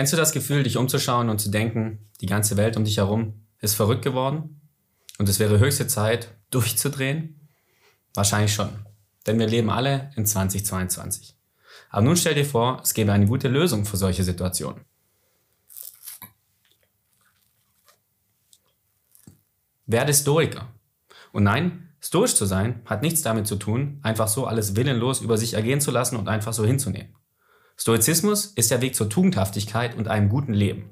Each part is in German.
Kennst du das Gefühl, dich umzuschauen und zu denken, die ganze Welt um dich herum ist verrückt geworden und es wäre höchste Zeit, durchzudrehen? Wahrscheinlich schon, denn wir leben alle in 2022. Aber nun stell dir vor, es gäbe eine gute Lösung für solche Situationen. Werde Stoiker. Und nein, stoisch zu sein hat nichts damit zu tun, einfach so alles willenlos über sich ergehen zu lassen und einfach so hinzunehmen. Stoizismus ist der Weg zur Tugendhaftigkeit und einem guten Leben.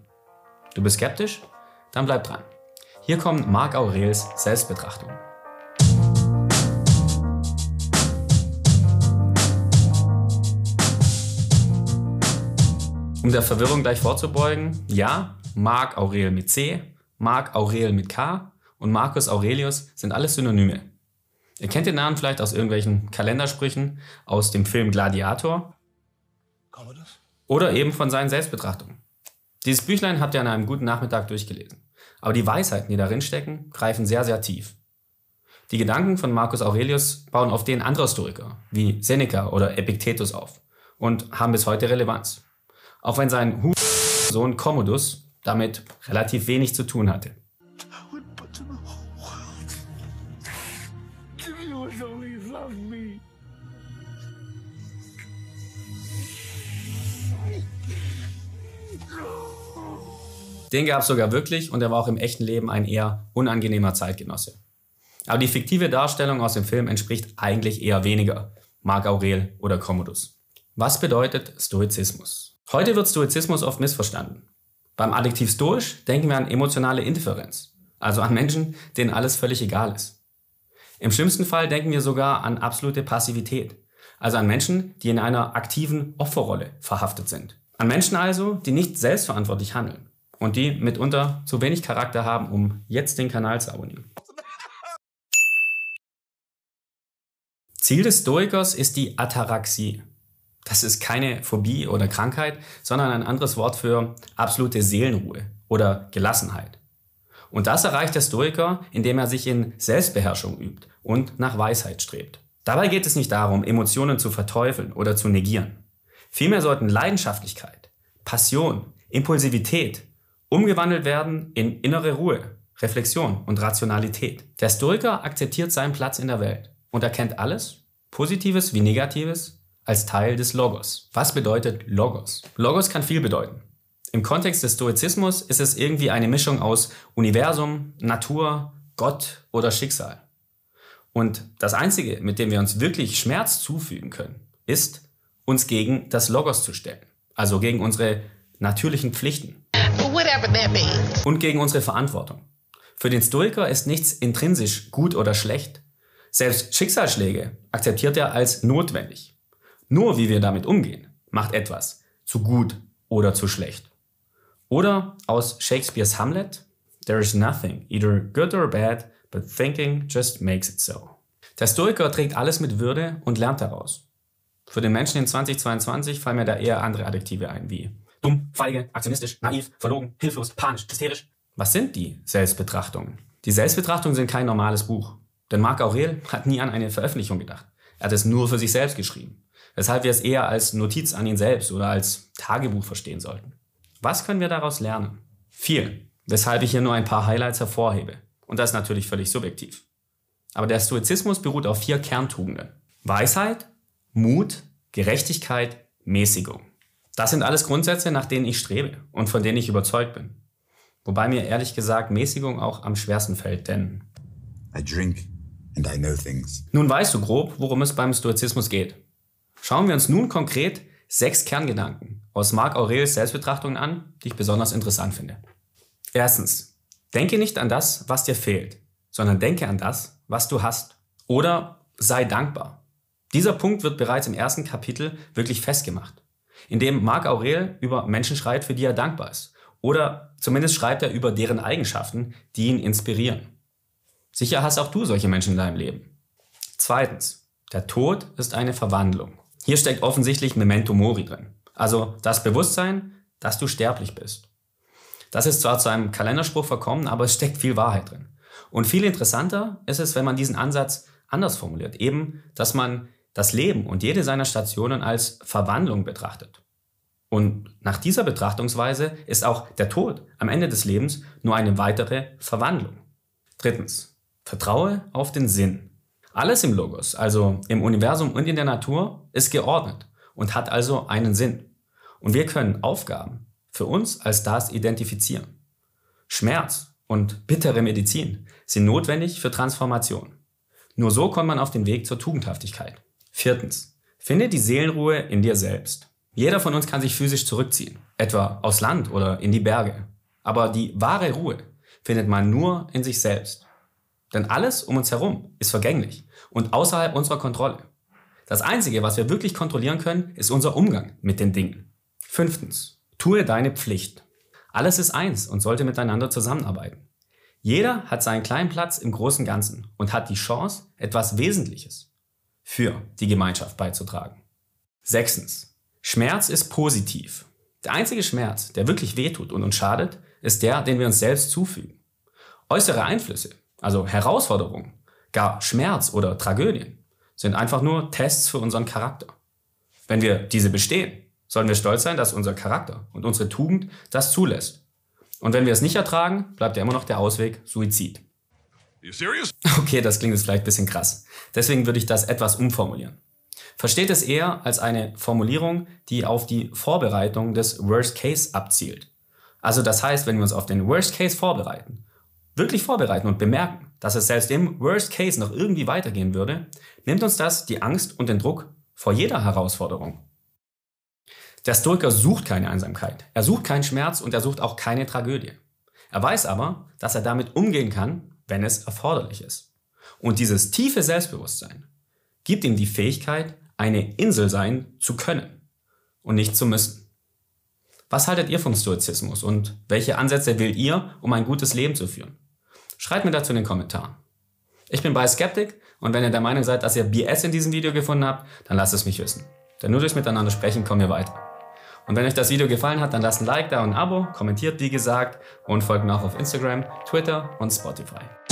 Du bist skeptisch? Dann bleib dran. Hier kommt Marc Aurels Selbstbetrachtung. Um der Verwirrung gleich vorzubeugen, ja, Marc Aurel mit C, Marc Aurel mit K und Marcus Aurelius sind alles Synonyme. Ihr kennt den Namen vielleicht aus irgendwelchen Kalendersprüchen, aus dem Film Gladiator oder eben von seinen Selbstbetrachtungen. Dieses Büchlein habt ihr an einem guten Nachmittag durchgelesen. Aber die Weisheiten, die darin stecken, greifen sehr, sehr tief. Die Gedanken von Marcus Aurelius bauen auf den anderer Historiker, wie Seneca oder Epictetus auf und haben bis heute Relevanz. Auch wenn sein Sohn Commodus damit relativ wenig zu tun hatte. Den gab es sogar wirklich und er war auch im echten Leben ein eher unangenehmer Zeitgenosse. Aber die fiktive Darstellung aus dem Film entspricht eigentlich eher weniger Marc Aurel oder Commodus. Was bedeutet Stoizismus? Heute wird Stoizismus oft missverstanden. Beim Adjektiv stoisch denken wir an emotionale Indifferenz, also an Menschen, denen alles völlig egal ist. Im schlimmsten Fall denken wir sogar an absolute Passivität, also an Menschen, die in einer aktiven Opferrolle verhaftet sind. An Menschen also, die nicht selbstverantwortlich handeln und die mitunter zu wenig Charakter haben, um jetzt den Kanal zu abonnieren. Ziel des Stoikers ist die Ataraxie. Das ist keine Phobie oder Krankheit, sondern ein anderes Wort für absolute Seelenruhe oder Gelassenheit. Und das erreicht der Stoiker, indem er sich in Selbstbeherrschung übt und nach Weisheit strebt. Dabei geht es nicht darum, Emotionen zu verteufeln oder zu negieren. Vielmehr sollten Leidenschaftlichkeit, Passion, Impulsivität, umgewandelt werden in innere Ruhe, Reflexion und Rationalität. Der Stoiker akzeptiert seinen Platz in der Welt und erkennt alles, Positives wie Negatives, als Teil des Logos. Was bedeutet Logos? Logos kann viel bedeuten. Im Kontext des Stoizismus ist es irgendwie eine Mischung aus Universum, Natur, Gott oder Schicksal. Und das Einzige, mit dem wir uns wirklich Schmerz zufügen können, ist, uns gegen das Logos zu stellen. Also gegen unsere natürlichen Pflichten. Und gegen unsere Verantwortung. Für den Stoiker ist nichts intrinsisch gut oder schlecht. Selbst Schicksalsschläge akzeptiert er als notwendig. Nur wie wir damit umgehen, macht etwas zu gut oder zu schlecht. Oder aus Shakespeares Hamlet, There is nothing, either good or bad, but thinking just makes it so. Der Stoiker trägt alles mit Würde und lernt daraus. Für den Menschen in 2022 fallen mir da eher andere Adjektive ein, wie Dumm, feige, aktionistisch, naiv, verlogen, hilflos, panisch, hysterisch. Was sind die Selbstbetrachtungen? Die Selbstbetrachtungen sind kein normales Buch. Denn Marc Aurel hat nie an eine Veröffentlichung gedacht. Er hat es nur für sich selbst geschrieben. Weshalb wir es eher als Notiz an ihn selbst oder als Tagebuch verstehen sollten. Was können wir daraus lernen? Viel, weshalb ich hier nur ein paar Highlights hervorhebe. Und das ist natürlich völlig subjektiv. Aber der Stoizismus beruht auf vier Kerntugenden. Weisheit, Mut, Gerechtigkeit, Mäßigung. Das sind alles Grundsätze, nach denen ich strebe und von denen ich überzeugt bin. Wobei mir ehrlich gesagt Mäßigung auch am schwersten fällt, denn I drink and I know things. Nun weißt du grob, worum es beim Stoizismus geht. Schauen wir uns nun konkret sechs Kerngedanken aus Marc Aurelius Selbstbetrachtungen an, die ich besonders interessant finde. Erstens, denke nicht an das, was dir fehlt, sondern denke an das, was du hast. Oder sei dankbar. Dieser Punkt wird bereits im ersten Kapitel wirklich festgemacht in dem Marc Aurel über Menschen schreibt, für die er dankbar ist. Oder zumindest schreibt er über deren Eigenschaften, die ihn inspirieren. Sicher hast auch du solche Menschen in deinem Leben. Zweitens, der Tod ist eine Verwandlung. Hier steckt offensichtlich Memento Mori drin. Also das Bewusstsein, dass du sterblich bist. Das ist zwar zu einem Kalenderspruch verkommen, aber es steckt viel Wahrheit drin. Und viel interessanter ist es, wenn man diesen Ansatz anders formuliert. Eben, dass man das Leben und jede seiner Stationen als Verwandlung betrachtet. Und nach dieser Betrachtungsweise ist auch der Tod am Ende des Lebens nur eine weitere Verwandlung. Drittens, vertraue auf den Sinn. Alles im Logos, also im Universum und in der Natur, ist geordnet und hat also einen Sinn. Und wir können Aufgaben für uns als das identifizieren. Schmerz und bittere Medizin sind notwendig für Transformation. Nur so kommt man auf den Weg zur Tugendhaftigkeit. Viertens, finde die Seelenruhe in dir selbst. Jeder von uns kann sich physisch zurückziehen, etwa aufs Land oder in die Berge. Aber die wahre Ruhe findet man nur in sich selbst. Denn alles um uns herum ist vergänglich und außerhalb unserer Kontrolle. Das Einzige, was wir wirklich kontrollieren können, ist unser Umgang mit den Dingen. Fünftens, tue deine Pflicht. Alles ist eins und sollte miteinander zusammenarbeiten. Jeder hat seinen kleinen Platz im großen Ganzen und hat die Chance, etwas Wesentliches für die Gemeinschaft beizutragen. Sechstens, Schmerz ist positiv. Der einzige Schmerz, der wirklich wehtut und uns schadet, ist der, den wir uns selbst zufügen. Äußere Einflüsse, also Herausforderungen, gar Schmerz oder Tragödien, sind einfach nur Tests für unseren Charakter. Wenn wir diese bestehen, sollen wir stolz sein, dass unser Charakter und unsere Tugend das zulässt. Und wenn wir es nicht ertragen, bleibt ja immer noch der Ausweg Suizid. Okay, das klingt jetzt vielleicht ein bisschen krass. Deswegen würde ich das etwas umformulieren. Versteht es eher als eine Formulierung, die auf die Vorbereitung des Worst Case abzielt. Also das heißt, wenn wir uns auf den Worst Case vorbereiten, wirklich vorbereiten und bemerken, dass es selbst im Worst Case noch irgendwie weitergehen würde, nimmt uns das die Angst und den Druck vor jeder Herausforderung. Der Stoiker sucht keine Einsamkeit, er sucht keinen Schmerz und er sucht auch keine Tragödie. Er weiß aber, dass er damit umgehen kann, wenn es erforderlich ist. Und dieses tiefe Selbstbewusstsein gibt ihm die Fähigkeit, eine Insel sein zu können und nicht zu müssen. Was haltet ihr vom Stoizismus und welche Ansätze wählt ihr, um ein gutes Leben zu führen? Schreibt mir dazu in den Kommentaren. Ich bin bei Skeptic und wenn ihr der Meinung seid, dass ihr BS in diesem Video gefunden habt, dann lasst es mich wissen. Denn nur durch Miteinander sprechen kommen wir weiter. Und wenn euch das Video gefallen hat, dann lasst ein Like da und ein Abo, kommentiert wie gesagt und folgt mir auch auf Instagram, Twitter und Spotify.